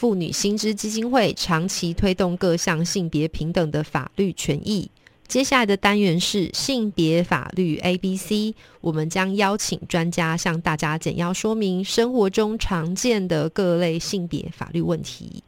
妇女薪资基金会长期推动各项性别平等的法律权益。接下来的单元是性别法律 A B C，我们将邀请专家向大家简要说明生活中常见的各类性别法律问题。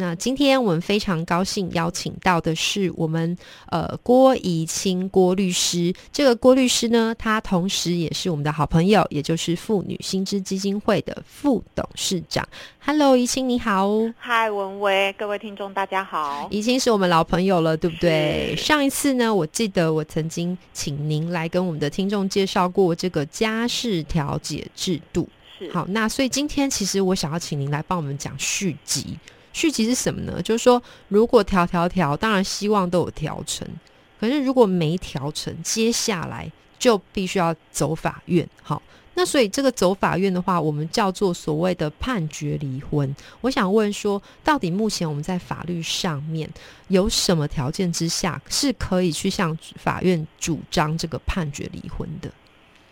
那今天我们非常高兴邀请到的是我们呃郭怡清郭律师。这个郭律师呢，他同时也是我们的好朋友，也就是妇女新知基金会的副董事长。Hello，怡清你好。嗨，文威，各位听众大家好。怡清是我们老朋友了，对不对？上一次呢，我记得我曾经请您来跟我们的听众介绍过这个家事调解制度。是好，那所以今天其实我想要请您来帮我们讲续集。续集是什么呢？就是说，如果调调调，当然希望都有调成，可是如果没调成，接下来就必须要走法院。好，那所以这个走法院的话，我们叫做所谓的判决离婚。我想问说，到底目前我们在法律上面有什么条件之下是可以去向法院主张这个判决离婚的？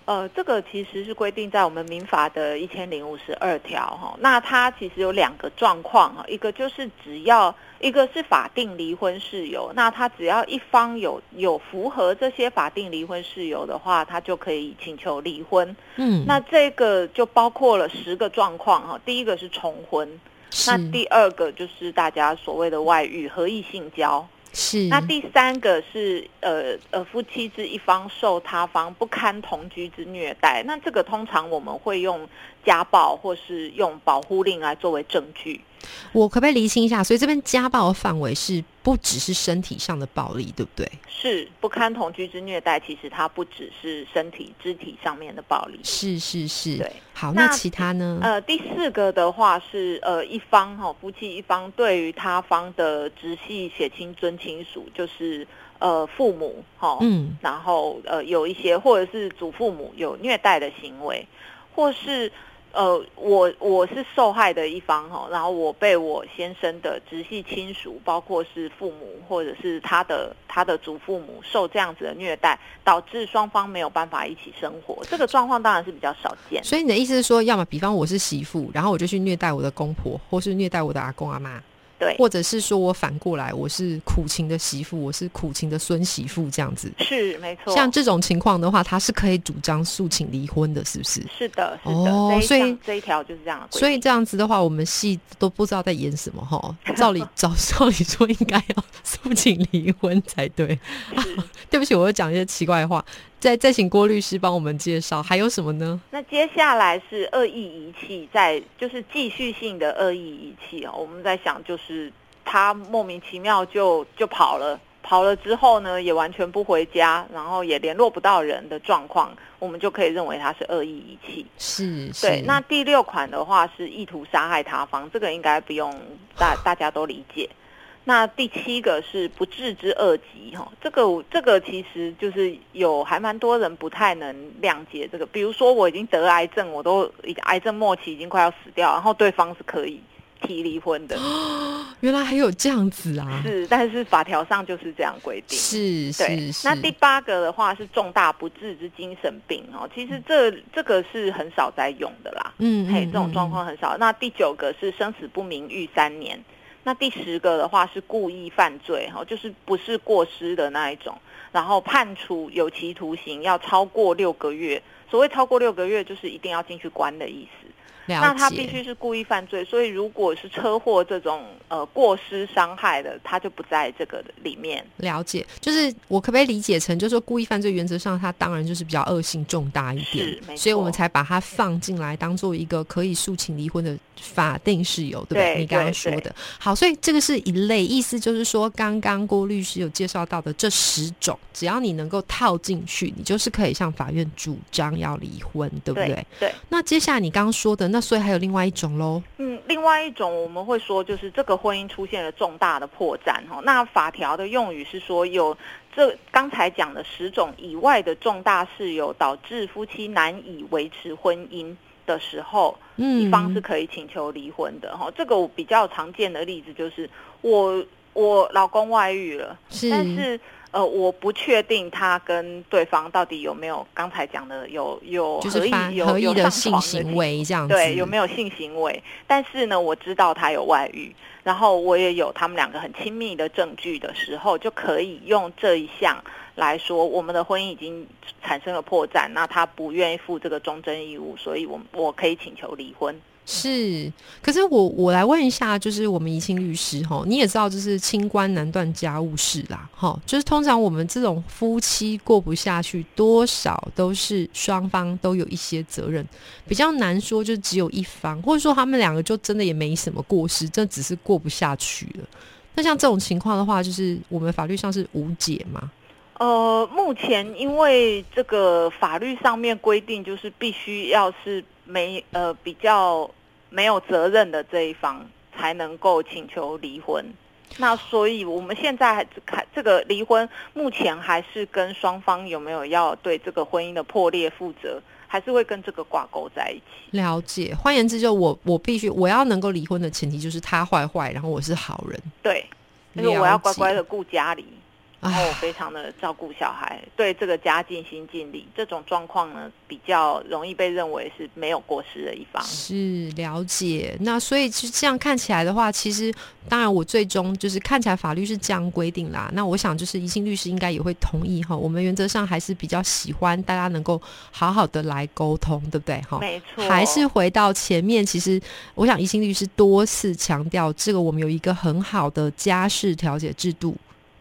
呃，这个其实是规定在我们民法的一千零五十二条哈。那它其实有两个状况哈，一个就是只要一个是法定离婚事由，那他只要一方有有符合这些法定离婚事由的话，他就可以请求离婚。嗯，那这个就包括了十个状况哈。第一个是重婚，那第二个就是大家所谓的外遇、合意性交。是那第三个是呃呃夫妻之一方受他方不堪同居之虐待，那这个通常我们会用家暴或是用保护令来作为证据。我可不可以厘清一下？所以这边家暴的范围是不只是身体上的暴力，对不对？是不堪同居之虐待，其实它不只是身体肢体上面的暴力。是是是。对，好，那那其他呢？呃，第四个的话是呃一方哈、夫妻一方对于他方的直系血亲尊亲属，就是呃父母哈、嗯，然后呃有一些或者是祖父母有虐待的行为，或是呃我我是受害的一方哈，然后我被我先生的直系亲属，包括是父母或者是他的他的祖父母受这样子的虐待，导致双方没有办法一起生活，这个状况当然是比较少见。所以你的意思是说，要么比方我是媳妇，然后我就去虐待我的公婆，或是虐待我的阿公阿妈，对，或者是说我反过来，我是苦情的媳妇，我是苦情的孙媳妇这样子。是没错。像这种情况的话，他是可以主张诉请离婚的，是不是？是的，是的，哦所以项这一条就是这样。所以这样子的话，我们戏都不知道在演什么哈。照理照照理说，应该要 诉请离婚才对。是 对不起，我又讲一些奇怪的话。再再请郭律师帮我们介绍，还有什么呢？那接下来是恶意遗弃，在就是继续性的恶意遗弃哦。我们在想，就是他莫名其妙就就跑了，跑了之后呢，也完全不回家，然后也联络不到人的状况，我们就可以认为他是恶意遗弃。是，是对，那第六款的话是意图杀害他方，这个应该不用大大家都理解。那第七个是不治之恶疾，哈，这个这个其实就是有还蛮多人不太能谅解这个。比如说我已经得癌症，我都已经癌症末期已经快要死掉，然后对方是可以提离婚的，原来还有这样子啊！是，但是法条上就是这样规定。是对是，是。那第八个的话是重大不治之精神病哦，其实这这个是很少在用的啦。嗯嘿，这种状况很少。那第九个是生死不明狱三年，那第十个的话是故意犯罪哈，就是不是过失的那一种，然后判处有期徒刑要超过六个月。所谓超过六个月，就是一定要进去关的意思。了那他必须是故意犯罪，所以如果是车祸这种呃过失伤害的，他就不在这个里面。了解，就是我可不可以理解成，就是说故意犯罪原则上，他当然就是比较恶性重大一点是，所以我们才把它放进来，当做一个可以诉请离婚的法定事由，对不对？对你刚刚说的，好，所以这个是一类，意思就是说，刚刚郭律师有介绍到的这十种，只要你能够套进去，你就是可以向法院主张要离婚，对不对？对对，那接下来你刚刚说的那所以还有另外一种喽。嗯，另外一种我们会说，就是这个婚姻出现了重大的破绽哈。那法条的用语是说，有这刚才讲的十种以外的重大事由，导致夫妻难以维持婚姻的时候，嗯，一方是可以请求离婚的哈。这个我比较常见的例子就是，我我老公外遇了，是，但是呃，我不确定他跟对方到底有没有刚才讲的有有合意就是有合意的有性行为这样子，对，有没有性行为？但是呢，我知道他有外遇，然后我也有他们两个很亲密的证据的时候，就可以用这一项来说，我们的婚姻已经产生了破绽，那他不愿意负这个忠贞义务，所以我我可以请求离婚。是，可是我我来问一下，就是我们怡清律师哈，你也知道，就是清官难断家务事啦，哈，就是通常我们这种夫妻过不下去，多少都是双方都有一些责任，比较难说就只有一方，或者说他们两个就真的也没什么过失，这只是过不下去了。那像这种情况的话，就是我们法律上是无解吗？呃，目前因为这个法律上面规定，就是必须要是没呃比较没有责任的这一方才能够请求离婚。那所以我们现在还看这个离婚，目前还是跟双方有没有要对这个婚姻的破裂负责，还是会跟这个挂钩在一起。了解，换言之，就我我必须我要能够离婚的前提就是他坏坏，然后我是好人，对，就是我要乖乖的顾家里，然后我非常的照顾小孩，对这个家尽心尽力。这种状况呢，比较容易被认为是没有过失的一方。是了解，那所以其实这样看起来的话，其实当然我最终就是看起来法律是这样规定啦。那我想就是宜兴律师应该也会同意哈。我们原则上还是比较喜欢大家能够好好的来沟通，对不对哈？没错，还是回到前面，其实我想宜兴律师多次强调，这个我们有一个很好的家事调解制度。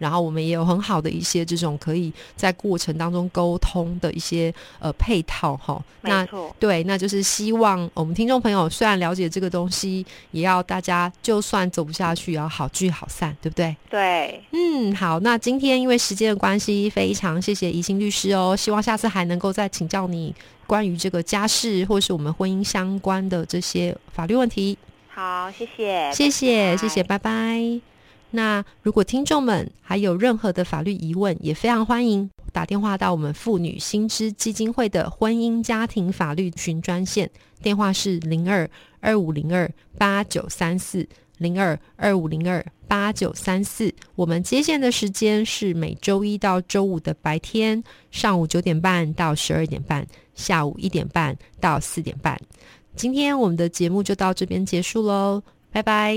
然后我们也有很好的一些这种可以在过程当中沟通的一些呃配套哈。那，对，那就是希望我们听众朋友虽然了解这个东西，也要大家就算走不下去，也要好聚好散，对不对？对，嗯，好，那今天因为时间的关系，非常谢谢宜兴律师哦，希望下次还能够再请教你关于这个家事或是我们婚姻相关的这些法律问题。好，谢谢，谢谢，拜谢谢，拜拜。那如果听众们还有任何的法律疑问，也非常欢迎打电话到我们妇女新知基金会的婚姻家庭法律群专线，电话是零二二五零二八九三四零二二五零二八九三四。我们接线的时间是每周一到周五的白天上午九点半到十二点半，下午一点半到四点半。今天我们的节目就到这边结束喽，拜拜。